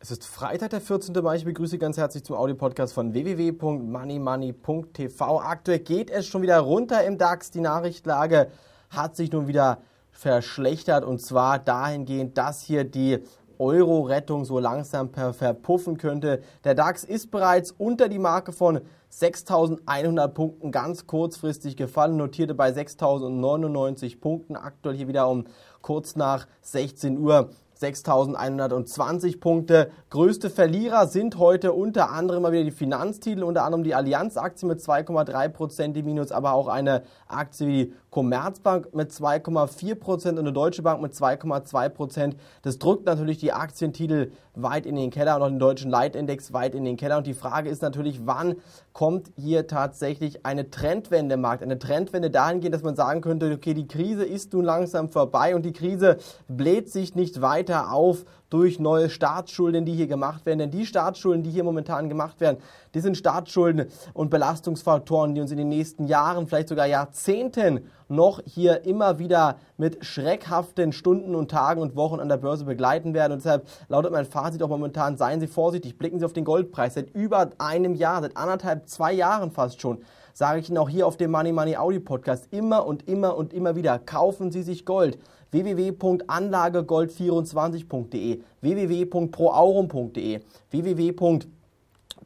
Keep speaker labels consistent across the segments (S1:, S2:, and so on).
S1: Es ist Freitag, der 14. Mai. Ich begrüße ganz herzlich zum Audio-Podcast von www.moneymoney.tv. Aktuell geht es schon wieder runter im DAX. Die Nachrichtlage hat sich nun wieder verschlechtert und zwar dahingehend, dass hier die Euro-Rettung so langsam verpuffen könnte. Der DAX ist bereits unter die Marke von 6.100 Punkten ganz kurzfristig gefallen, notierte bei 6.099 Punkten, aktuell hier wieder um kurz nach 16 Uhr 6.120 Punkte. Größte Verlierer sind heute unter anderem mal wieder die Finanztitel, unter anderem die Allianz-Aktie mit 2,3 Prozent im Minus, aber auch eine Aktie wie die Commerzbank mit 2,4 Prozent und eine Deutsche Bank mit 2,2 Prozent. Das drückt natürlich die Aktientitel weit in den Keller und auch den deutschen Leitindex weit in den Keller. Und die Frage ist natürlich, wann kommt hier tatsächlich eine Trendwende im Markt? Eine Trendwende dahingehend, dass man sagen könnte, okay, die Krise ist nun langsam vorbei und die Krise bläht sich nicht weiter auf durch neue Staatsschulden, die hier gemacht werden. Denn die Staatsschulden, die hier momentan gemacht werden, die sind Staatsschulden und Belastungsfaktoren, die uns in den nächsten Jahren, vielleicht sogar Jahrzehnten noch hier immer wieder mit schreckhaften Stunden und Tagen und Wochen an der Börse begleiten werden. Und deshalb lautet mein Fazit auch momentan, seien Sie vorsichtig, blicken Sie auf den Goldpreis. Seit über einem Jahr, seit anderthalb, zwei Jahren fast schon, sage ich Ihnen auch hier auf dem Money Money Audio Podcast immer und immer und immer wieder, kaufen Sie sich Gold www.anlagegold24.de, www.proaurum.de,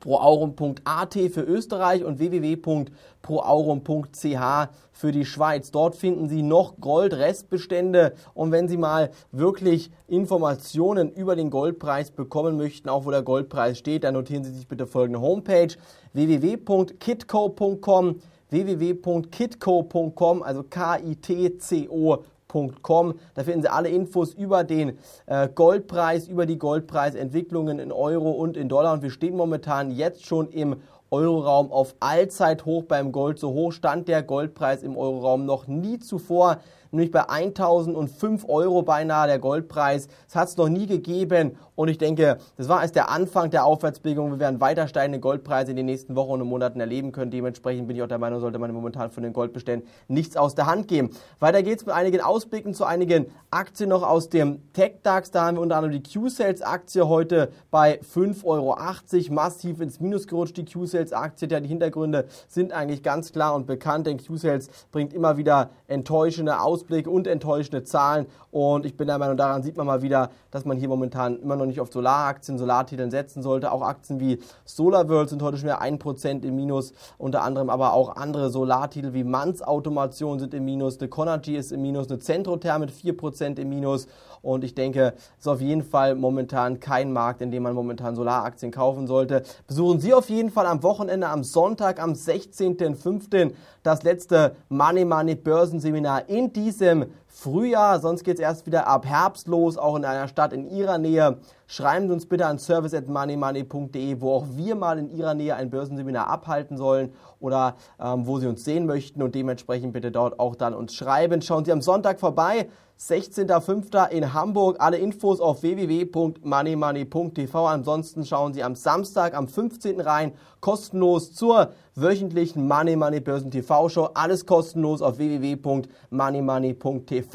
S1: www.proaurum.at für Österreich und www.proaurum.ch für die Schweiz. Dort finden Sie noch Goldrestbestände und wenn Sie mal wirklich Informationen über den Goldpreis bekommen möchten, auch wo der Goldpreis steht, dann notieren Sie sich bitte folgende Homepage www.kitco.com www.kitco.com, also K-I-T-C-O goldpreis.com. Da finden Sie alle Infos über den äh, Goldpreis, über die Goldpreisentwicklungen in Euro und in Dollar. Und wir stehen momentan jetzt schon im Euroraum auf Allzeithoch beim Gold. So hoch stand der Goldpreis im Euroraum noch nie zuvor nämlich bei 1005 Euro beinahe der Goldpreis. Das hat es noch nie gegeben und ich denke, das war erst der Anfang der Aufwärtsbewegung. Wir werden weiter steigende Goldpreise in den nächsten Wochen und Monaten erleben können. Dementsprechend bin ich auch der Meinung, sollte man momentan von den Goldbeständen nichts aus der Hand geben. Weiter geht's mit einigen Ausblicken zu einigen Aktien noch aus dem Tech-DAX. Da haben wir unter anderem die Q-Sales-Aktie heute bei 5,80 Euro massiv ins Minus gerutscht. Die Q-Sales-Aktie, ja, die Hintergründe sind eigentlich ganz klar und bekannt, denn Q-Sales bringt immer wieder enttäuschende Ausblicken Ausblick und enttäuschende Zahlen. Und ich bin der Meinung, daran sieht man mal wieder, dass man hier momentan immer noch nicht auf Solaraktien, Solartiteln setzen sollte. Auch Aktien wie SolarWorld sind heute schon wieder 1% im Minus. Unter anderem aber auch andere Solartitel wie Manns Automation sind im Minus. Eine Conergy ist im Minus. Eine Centrotherm mit 4% im Minus. Und ich denke, es ist auf jeden Fall momentan kein Markt, in dem man momentan Solaraktien kaufen sollte. Besuchen Sie auf jeden Fall am Wochenende, am Sonntag, am 16.05. das letzte Money Money Börsenseminar in diesem Frühjahr. Sonst geht es erst wieder ab Herbst los, auch in einer Stadt in Ihrer Nähe. Schreiben Sie uns bitte an service@moneymoney.de, wo auch wir mal in Ihrer Nähe ein Börsenseminar abhalten sollen oder ähm, wo Sie uns sehen möchten und dementsprechend bitte dort auch dann uns schreiben. Schauen Sie am Sonntag vorbei. 16.05. in Hamburg. Alle Infos auf www.moneymoney.tv. Ansonsten schauen Sie am Samstag, am 15. rein, kostenlos zur wöchentlichen Money Money Börsen TV Show. Alles kostenlos auf www.moneymoney.tv.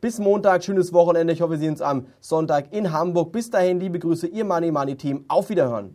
S1: Bis Montag, schönes Wochenende. Ich hoffe, Sie sehen uns am Sonntag in Hamburg. Bis dahin, liebe Grüße, Ihr Money Money Team. Auf Wiederhören.